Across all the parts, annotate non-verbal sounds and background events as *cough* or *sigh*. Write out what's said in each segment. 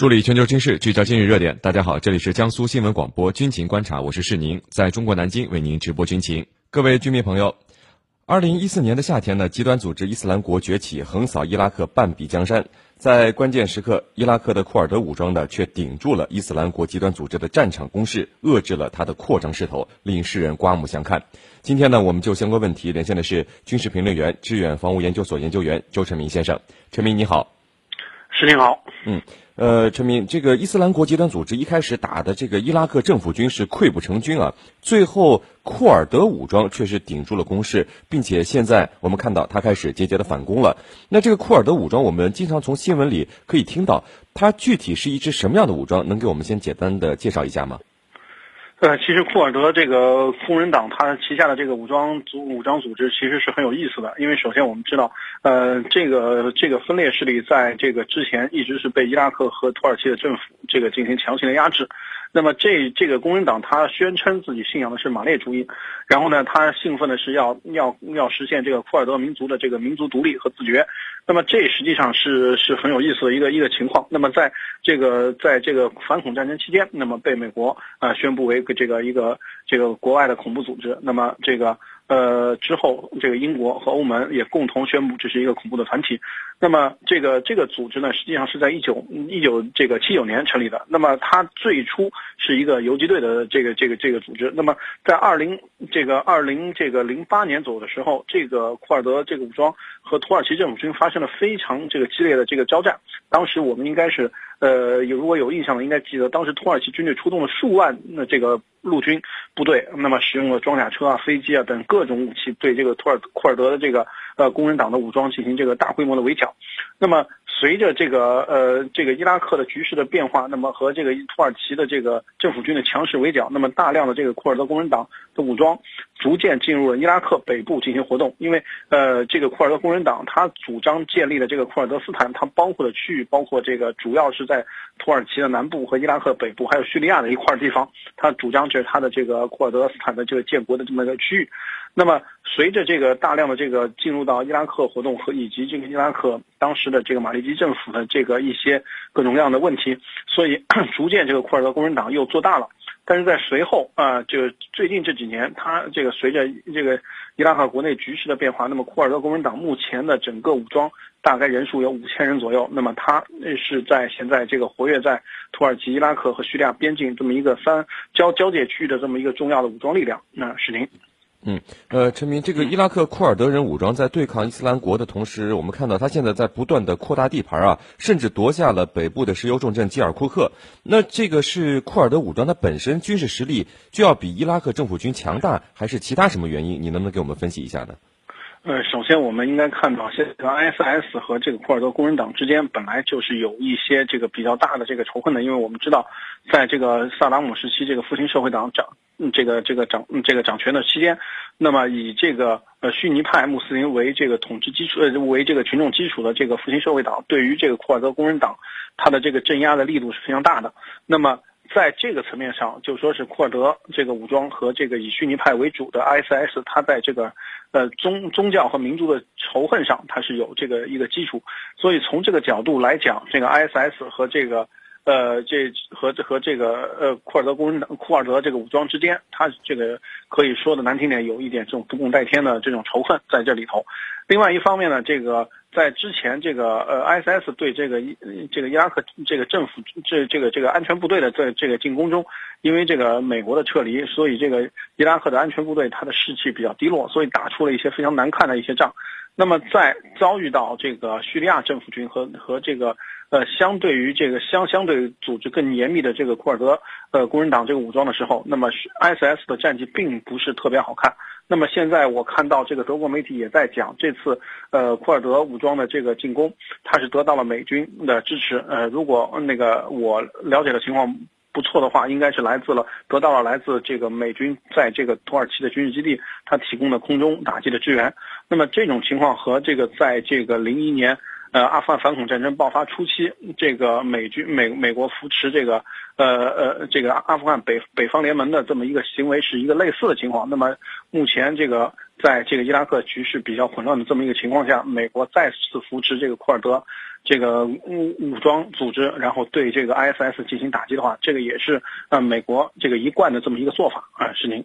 梳理全球军事，聚焦今日热点。大家好，这里是江苏新闻广播军情观察，我是世宁，在中国南京为您直播军情。各位军迷朋友，二零一四年的夏天呢，极端组织伊斯兰国崛起，横扫伊拉克半壁江山。在关键时刻，伊拉克的库尔德武装呢，却顶住了伊斯兰国极端组织的战场攻势，遏制了他的扩张势头，令世人刮目相看。今天呢，我们就相关问题连线的是军事评论员、致远防务研究所研究员周成明先生。陈明你好，石宁好，嗯。呃，陈明，这个伊斯兰国极端组织一开始打的这个伊拉克政府军是溃不成军啊，最后库尔德武装却是顶住了攻势，并且现在我们看到他开始节节的反攻了。那这个库尔德武装，我们经常从新闻里可以听到，它具体是一支什么样的武装？能给我们先简单的介绍一下吗？呃，其实库尔德这个工人党，他旗下的这个武装组武装组织其实是很有意思的，因为首先我们知道，呃，这个这个分裂势力在这个之前一直是被伊拉克和土耳其的政府这个进行强行的压制。那么这这个工人党，他宣称自己信仰的是马列主义，然后呢，他兴奋的是要要要实现这个库尔德民族的这个民族独立和自觉。那么这实际上是是很有意思的一个一个情况。那么在这个在这个反恐战争期间，那么被美国啊宣布为这个一个这个国外的恐怖组织。那么这个。呃，之后这个英国和欧盟也共同宣布这是一个恐怖的团体。那么这个这个组织呢，实际上是在一九一九这个七九年成立的。那么它最初是一个游击队的这个这个这个组织。那么在二零这个二零这个零八年左右的时候，这个库尔德这个武装和土耳其政府军发生了非常这个激烈的这个交战。当时我们应该是。呃，有如果有印象的，应该记得当时土耳其军队出动了数万的这个陆军部队，那么使用了装甲车啊、飞机啊等各种武器，对这个土尔库尔德的这个呃工人党的武装进行这个大规模的围剿。那么随着这个呃这个伊拉克的局势的变化，那么和这个土耳其的这个政府军的强势围剿，那么大量的这个库尔德工人党的武装逐渐进入了伊拉克北部进行活动。因为呃这个库尔德工人党他主张建立的这个库尔德斯坦，它包括的区域包括这个主要是。在土耳其的南部和伊拉克北部，还有叙利亚的一块地方，他主张就是他的这个库尔德斯坦的这个建国的这么一个区域。那么，随着这个大量的这个进入到伊拉克活动和以及这个伊拉克当时的这个马利基政府的这个一些各种各样的问题，所以 *clears throat* 逐渐这个库尔德工人党又做大了。但是在随后啊，就最近这几年，他这个随着这个伊拉克国内局势的变化，那么库尔德工人党目前的整个武装大概人数有五千人左右。那么他是在现在这个活跃在土耳其、伊拉克和叙利亚边境这么一个三交交界区域的这么一个重要的武装力量。那是您。嗯，呃，陈明，这个伊拉克库尔德人武装在对抗伊斯兰国的同时，我们看到他现在在不断的扩大地盘啊，甚至夺下了北部的石油重镇基尔库克。那这个是库尔德武装它本身军事实力就要比伊拉克政府军强大，还是其他什么原因？你能不能给我们分析一下呢？呃，首先我们应该看到，现在 ISS 和这个库尔德工人党之间本来就是有一些这个比较大的这个仇恨的，因为我们知道，在这个萨达姆时期，这个复兴社会党掌这个这个掌这个掌权的期间，那么以这个呃逊尼派穆斯林为这个统治基础呃为这个群众基础的这个复兴社会党，对于这个库尔德工人党，它的这个镇压的力度是非常大的。那么在这个层面上，就说是库尔德这个武装和这个以逊尼派为主的 ISS，它在这个呃宗宗教和民族的仇恨上，它是有这个一个基础。所以从这个角度来讲，这个 ISS 和这个呃这和和这个呃库尔德工人库尔德这个武装之间，它这个可以说的难听点，有一点这种不共戴天的这种仇恨在这里头。另外一方面呢，这个。在之前，这个呃，ISS 对这个这个伊拉克这个政府这这个这个安全部队的在这个进攻中，因为这个美国的撤离，所以这个伊拉克的安全部队它的士气比较低落，所以打出了一些非常难看的一些仗。那么在遭遇到这个叙利亚政府军和和这个呃相对于这个相相对组织更严密的这个库尔德呃工人党这个武装的时候，那么 ISS 的战绩并不是特别好看。那么现在我看到这个德国媒体也在讲，这次呃库尔德武装的这个进攻，它是得到了美军的支持。呃，如果那个我了解的情况不错的话，应该是来自了得到了来自这个美军在这个土耳其的军事基地，它提供的空中打击的支援。那么这种情况和这个在这个零一年。呃，阿富汗反恐战争爆发初期，这个美军美美国扶持这个呃呃这个阿富汗北北方联盟的这么一个行为是一个类似的情况。那么目前这个在这个伊拉克局势比较混乱的这么一个情况下，美国再次扶持这个库尔德这个武武装组织，然后对这个 ISS 进行打击的话，这个也是呃美国这个一贯的这么一个做法啊，是您。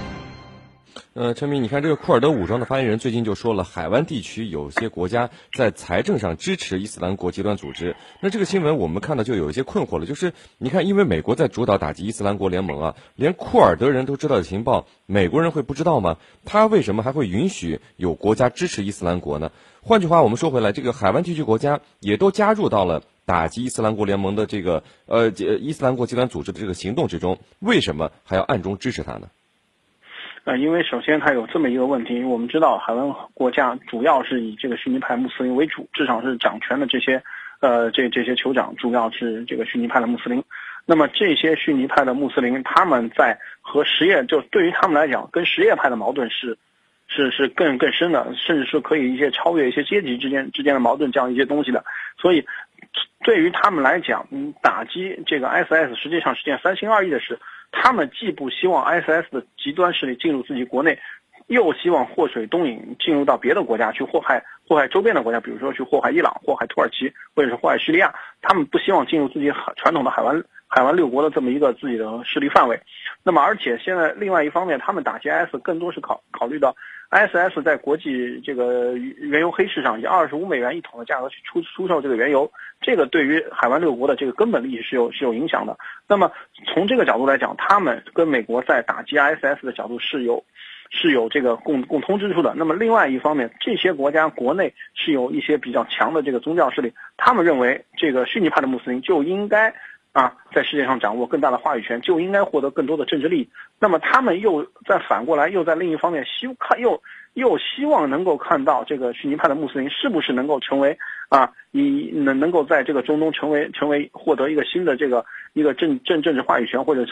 呃，陈明，你看这个库尔德武装的发言人最近就说了，海湾地区有些国家在财政上支持伊斯兰国极端组织。那这个新闻我们看到就有一些困惑了，就是你看，因为美国在主导打击伊斯兰国联盟啊，连库尔德人都知道的情报，美国人会不知道吗？他为什么还会允许有国家支持伊斯兰国呢？换句话，我们说回来，这个海湾地区国家也都加入到了打击伊斯兰国联盟的这个呃伊斯兰国极端组织的这个行动之中，为什么还要暗中支持他呢？呃，因为首先它有这么一个问题，我们知道海湾国家主要是以这个逊尼派穆斯林为主，至少是掌权的这些，呃，这这些酋长主要是这个逊尼派的穆斯林。那么这些逊尼派的穆斯林，他们在和什叶，就对于他们来讲，跟什叶派的矛盾是，是是更更深的，甚至是可以一些超越一些阶级之间之间的矛盾这样一些东西的。所以，对于他们来讲，嗯，打击这个 SS 实际上是件三心二意的事。他们既不希望 ISS 的极端势力进入自己国内，又希望祸水东引进入到别的国家去祸害祸害周边的国家，比如说去祸害伊朗、祸害土耳其或者是祸害叙利亚。他们不希望进入自己海传统的海湾海湾六国的这么一个自己的势力范围。那么，而且现在另外一方面，他们打击 IS 更多是考考虑到 ISS 在国际这个原油黑市上以二十五美元一桶的价格去出出售这个原油。这个对于海湾六国的这个根本利益是有是有影响的。那么从这个角度来讲，他们跟美国在打击 ISS 的角度是有是有这个共共通之处的。那么另外一方面，这些国家国内是有一些比较强的这个宗教势力，他们认为这个逊尼派的穆斯林就应该啊在世界上掌握更大的话语权，就应该获得更多的政治利益。那么他们又在反过来又在另一方面希看又。又希望能够看到这个逊尼派的穆斯林是不是能够成为啊，以能能够在这个中东成为成为获得一个新的这个一个政政政治话语权，或者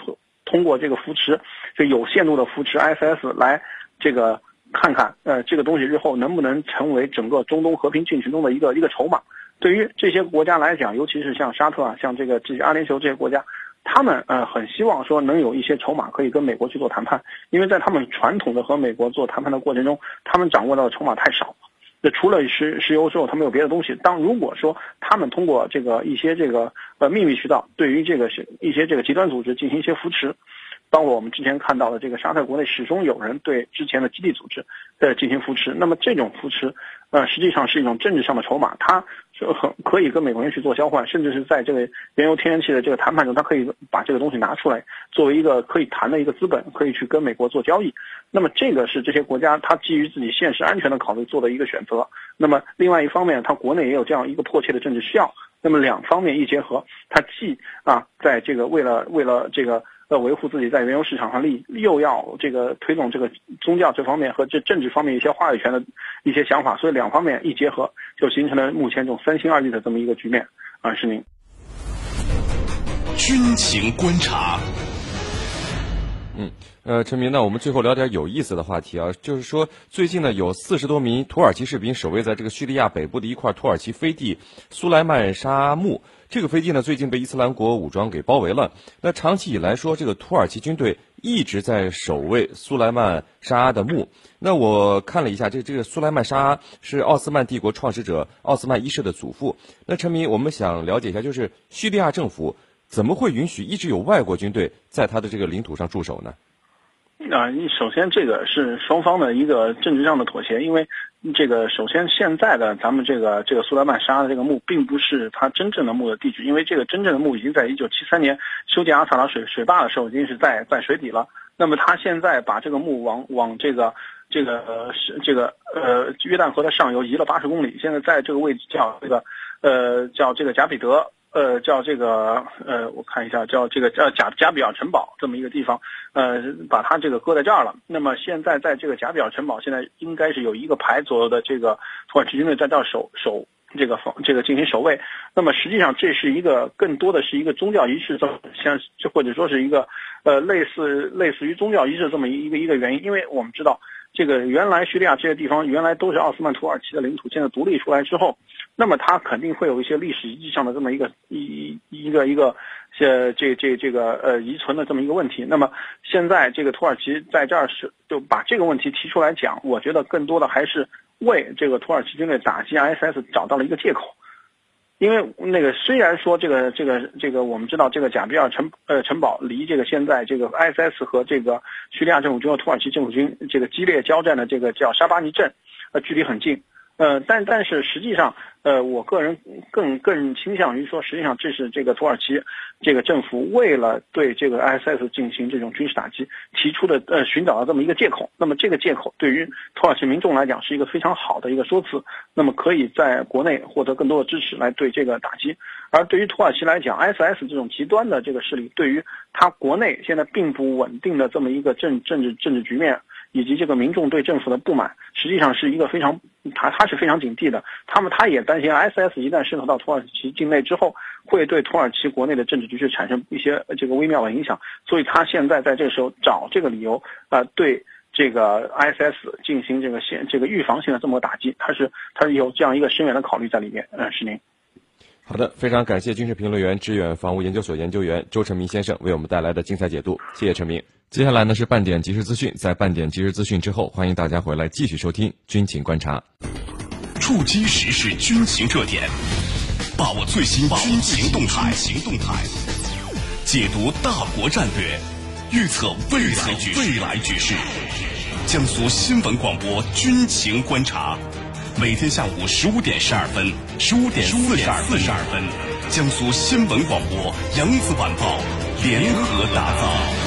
通过这个扶持，就有限度的扶持 ISS 来这个看看呃这个东西日后能不能成为整个中东和平进程中的一个一个筹码。对于这些国家来讲，尤其是像沙特啊，像这个这些阿联酋这些国家。他们呃很希望说能有一些筹码可以跟美国去做谈判，因为在他们传统的和美国做谈判的过程中，他们掌握到的筹码太少。那除了石石油之后，他们有别的东西。当如果说他们通过这个一些这个呃秘密渠道，对于这个一些这个极端组织进行一些扶持。包括我们之前看到的这个沙特国内始终有人对之前的基地组织在进行扶持，那么这种扶持，呃实际上是一种政治上的筹码，它就很可以跟美国人去做交换，甚至是在这个原油天然气的这个谈判中，它可以把这个东西拿出来作为一个可以谈的一个资本，可以去跟美国做交易。那么这个是这些国家它基于自己现实安全的考虑做的一个选择。那么另外一方面，它国内也有这样一个迫切的政治需要。那么两方面一结合，它既啊在这个为了为了这个。要维护自己在原油市场上利，又要这个推动这个宗教这方面和这政治方面一些话语权的一些想法，所以两方面一结合，就形成了目前这种三心二意的这么一个局面。啊，是您。军情观察。嗯，呃，陈明，那我们最后聊点有意思的话题啊，就是说最近呢，有四十多名土耳其士兵守卫在这个叙利亚北部的一块土耳其飞地苏莱曼沙木。这个飞机呢，最近被伊斯兰国武装给包围了。那长期以来说，这个土耳其军队一直在守卫苏莱曼沙阿的墓。那我看了一下，这这个苏莱曼沙阿是奥斯曼帝国创始者奥斯曼一世的祖父。那陈明，我们想了解一下，就是叙利亚政府怎么会允许一直有外国军队在他的这个领土上驻守呢？啊，你首先这个是双方的一个政治上的妥协，因为这个首先现在的咱们这个这个苏莱曼沙的这个墓，并不是他真正的墓的地址，因为这个真正的墓已经在一九七三年修建阿萨拉水水坝的时候，已经是在在水底了。那么他现在把这个墓往往这个这个是这个呃约旦河的上游移了八十公里，现在在这个位置叫这个呃叫这个贾比德呃叫这个呃我看一下叫这个叫贾贾比尔城堡这么一个地方，呃把它这个搁在这儿了。那么现在在这个贾比尔城堡现在应该是有一个排左右的这个土耳其军队在这儿守守。这个防这个进行守卫，那么实际上这是一个更多的是一个宗教仪式，像或者说是一个呃类似类似于宗教仪式这么一个一个原因，因为我们知道这个原来叙利亚这些地方原来都是奥斯曼土耳其的领土，现在独立出来之后，那么它肯定会有一些历史遗迹上的这么一个一一个一个呃这这这个呃遗存的这么一个问题。那么现在这个土耳其在这儿是就把这个问题提出来讲，我觉得更多的还是。为这个土耳其军队打击 ISS 找到了一个借口，因为那个虽然说这个这个这个我们知道这个贾比尔城呃城堡离这个现在这个 ISS 和这个叙利亚政府军和土耳其政府军这个激烈交战的这个叫沙巴尼镇呃距离很近。呃，但但是实际上，呃，我个人更更倾向于说，实际上这是这个土耳其这个政府为了对这个 ISS 进行这种军事打击提出的呃寻找的这么一个借口。那么这个借口对于土耳其民众来讲是一个非常好的一个说辞，那么可以在国内获得更多的支持来对这个打击。而对于土耳其来讲，ISS 这种极端的这个势力，对于他国内现在并不稳定的这么一个政政治政治局面。以及这个民众对政府的不满，实际上是一个非常，他他是非常警惕的。他们他也担心，ISS 一旦渗透到土耳其境内之后，会对土耳其国内的政治局势产生一些这个微妙的影响。所以他现在在这个时候找这个理由，啊，对这个 ISS 进行这个先这个预防性的这么个打击，他是他是有这样一个深远的考虑在里面。嗯，是您。好的，非常感谢军事评论员、致远防务研究所研究员周成明先生为我们带来的精彩解读，谢谢成明。接下来呢是半点即时资讯，在半点即时资讯之后，欢迎大家回来继续收听军情观察。触击时事军情热点，把握最新军情动态，行动态，解读大国战略，预测未来未来局势。江苏新闻广播军情观察。每天下午十五点十二分，十五点四十二分，江苏新闻广播、扬子晚报联合打造。